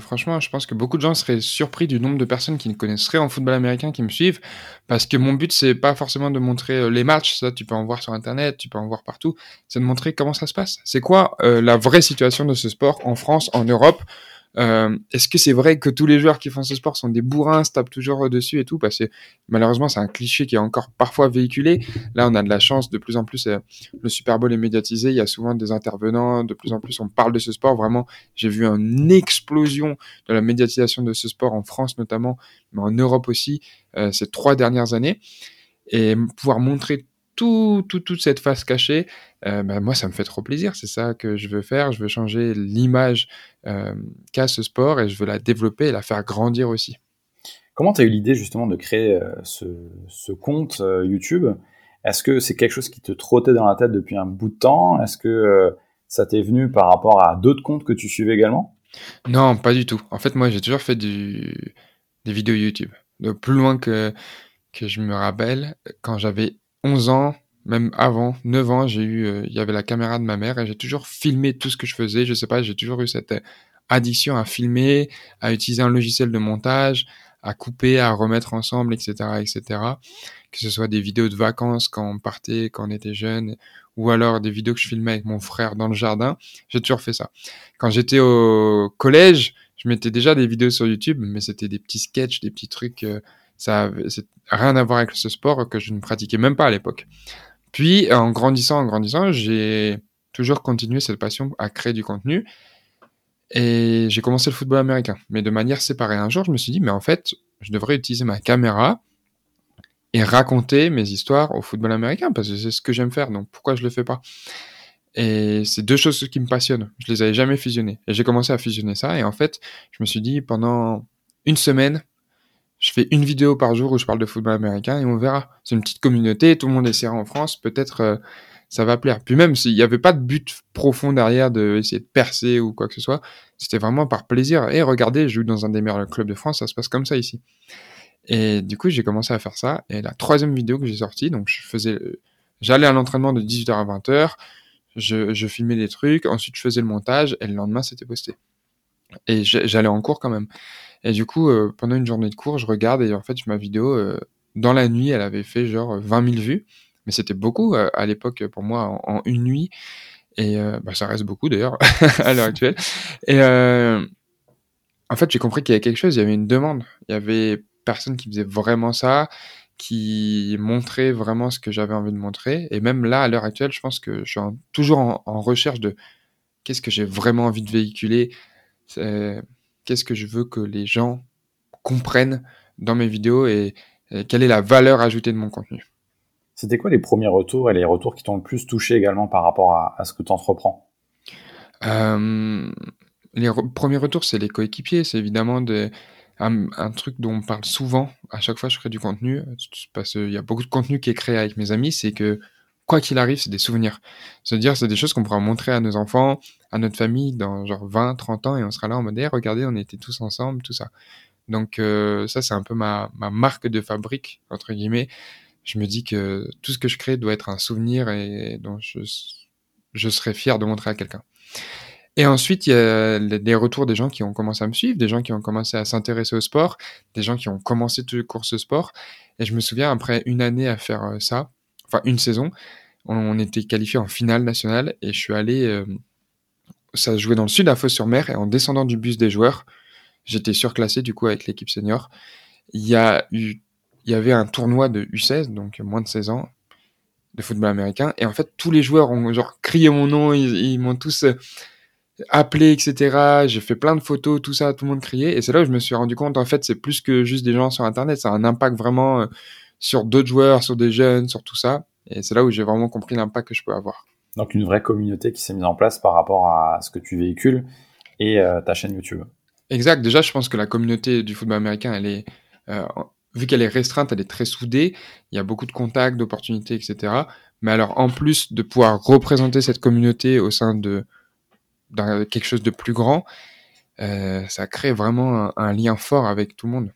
Franchement, je pense que beaucoup de gens seraient surpris du nombre de personnes qui ne connaissent rien en football américain qui me suivent, parce que mon but c'est pas forcément de montrer euh, les matchs, ça tu peux en voir sur internet, tu peux en voir partout, c'est de montrer comment ça se passe. C'est quoi euh, la vraie situation de ce sport en France, en Europe, euh, Est-ce que c'est vrai que tous les joueurs qui font ce sport sont des bourrins, se tapent toujours dessus et tout? Parce que malheureusement, c'est un cliché qui est encore parfois véhiculé. Là, on a de la chance, de plus en plus, euh, le Super Bowl est médiatisé, il y a souvent des intervenants, de plus en plus, on parle de ce sport. Vraiment, j'ai vu une explosion de la médiatisation de ce sport en France notamment, mais en Europe aussi, euh, ces trois dernières années. Et pouvoir montrer tout, tout, toute cette face cachée, bah, moi, ça me fait trop plaisir. C'est ça que je veux faire. Je veux changer l'image qu'a ce sport et je veux la développer et la faire grandir aussi. Comment tu as eu l'idée justement de créer euh, ce, ce, compte euh, YouTube? Est-ce que c'est quelque chose qui te trottait dans la tête depuis un bout de temps? Est-ce que euh, ça t'est venu par rapport à d'autres comptes que tu suivais également? Non, pas du tout. En fait, moi, j'ai toujours fait du, des vidéos YouTube. De plus loin que, que je me rappelle, quand j'avais 11 ans, même avant, 9 ans, j'ai eu, euh, il y avait la caméra de ma mère et j'ai toujours filmé tout ce que je faisais. Je sais pas, j'ai toujours eu cette euh, addiction à filmer, à utiliser un logiciel de montage, à couper, à remettre ensemble, etc., etc. Que ce soit des vidéos de vacances quand on partait, quand on était jeune, ou alors des vidéos que je filmais avec mon frère dans le jardin. J'ai toujours fait ça. Quand j'étais au collège, je mettais déjà des vidéos sur YouTube, mais c'était des petits sketchs, des petits trucs. Euh, ça, c'est rien à voir avec ce sport que je ne pratiquais même pas à l'époque. Puis, en grandissant, en grandissant, j'ai toujours continué cette passion à créer du contenu. Et j'ai commencé le football américain, mais de manière séparée. Un jour, je me suis dit, mais en fait, je devrais utiliser ma caméra et raconter mes histoires au football américain, parce que c'est ce que j'aime faire, donc pourquoi je le fais pas? Et c'est deux choses qui me passionnent. Je les avais jamais fusionnées. Et j'ai commencé à fusionner ça, et en fait, je me suis dit, pendant une semaine, je fais une vidéo par jour où je parle de football américain et on verra. C'est une petite communauté, tout le monde est en France, peut-être euh, ça va plaire. Puis même s'il n'y avait pas de but profond derrière de essayer de percer ou quoi que ce soit, c'était vraiment par plaisir. Et regardez, je joue dans un des meilleurs clubs de France, ça se passe comme ça ici. Et du coup, j'ai commencé à faire ça. Et la troisième vidéo que j'ai sortie, donc je faisais, j'allais à l'entraînement de 18h à 20h, je, je filmais des trucs, ensuite je faisais le montage et le lendemain c'était posté. Et j'allais en cours quand même. Et du coup, euh, pendant une journée de cours, je regarde et en fait, ma vidéo, euh, dans la nuit, elle avait fait genre 20 000 vues. Mais c'était beaucoup euh, à l'époque pour moi en, une nuit. Et bah, ça reste beaucoup d'ailleurs à l'heure actuelle. Et en fait, j'ai compris qu'il y avait quelque chose, il y avait une demande. Il y avait personne qui faisait vraiment ça, qui montrait vraiment ce que j'avais envie de montrer. Et même là, à l'heure actuelle, je pense que je suis toujours en, recherche de qu'est-ce que j'ai vraiment envie de véhiculer qu'est-ce que je veux que les gens comprennent dans mes vidéos et, et quelle est la valeur ajoutée de mon contenu? C'était quoi les premiers retours et les retours qui t'ont le plus touché également par rapport à, à ce que tu entreprends euh, Les re premiers retours, c'est les coéquipiers. C'est évidemment des, un, un, truc dont on parle souvent à chaque fois que je crée du contenu. Parce qu'il y a beaucoup de contenu qui est créé avec mes amis. C'est que quoi qu'il arrive, c'est des souvenirs. C'est-à-dire, c'est des choses qu'on pourra montrer à nos enfants, à notre famille dans genre 20, 30 ans et on sera là en mode, hey, regardez, on était tous ensemble, tout ça. Donc, euh, ça, c'est un peu ma, ma marque de fabrique, entre guillemets. Je me dis que tout ce que je crée doit être un souvenir et dont je, je serais fier de montrer à quelqu'un. Et ensuite, il y a les retours des gens qui ont commencé à me suivre, des gens qui ont commencé à s'intéresser au sport, des gens qui ont commencé tout le course sport. Et je me souviens, après une année à faire euh, ça, enfin une saison, on, était qualifié en finale nationale et je suis allé, euh, ça se jouait dans le sud à Fos-sur-Mer et en descendant du bus des joueurs, j'étais surclassé du coup avec l'équipe senior. Il y a eu, il y avait un tournoi de U16, donc moins de 16 ans, de football américain et en fait tous les joueurs ont genre crié mon nom, ils, ils m'ont tous euh, appelé, etc. J'ai fait plein de photos, tout ça, tout le monde criait. Et c'est là où je me suis rendu compte, en fait, c'est plus que juste des gens sur Internet, ça a un impact vraiment euh, sur d'autres joueurs, sur des jeunes, sur tout ça. Et c'est là où j'ai vraiment compris l'impact que je peux avoir. Donc une vraie communauté qui s'est mise en place par rapport à ce que tu véhicules et euh, ta chaîne YouTube. Exact. Déjà, je pense que la communauté du football américain, elle est, euh, vu qu'elle est restreinte, elle est très soudée. Il y a beaucoup de contacts, d'opportunités, etc. Mais alors, en plus de pouvoir représenter cette communauté au sein de quelque chose de plus grand, euh, ça crée vraiment un, un lien fort avec tout le monde.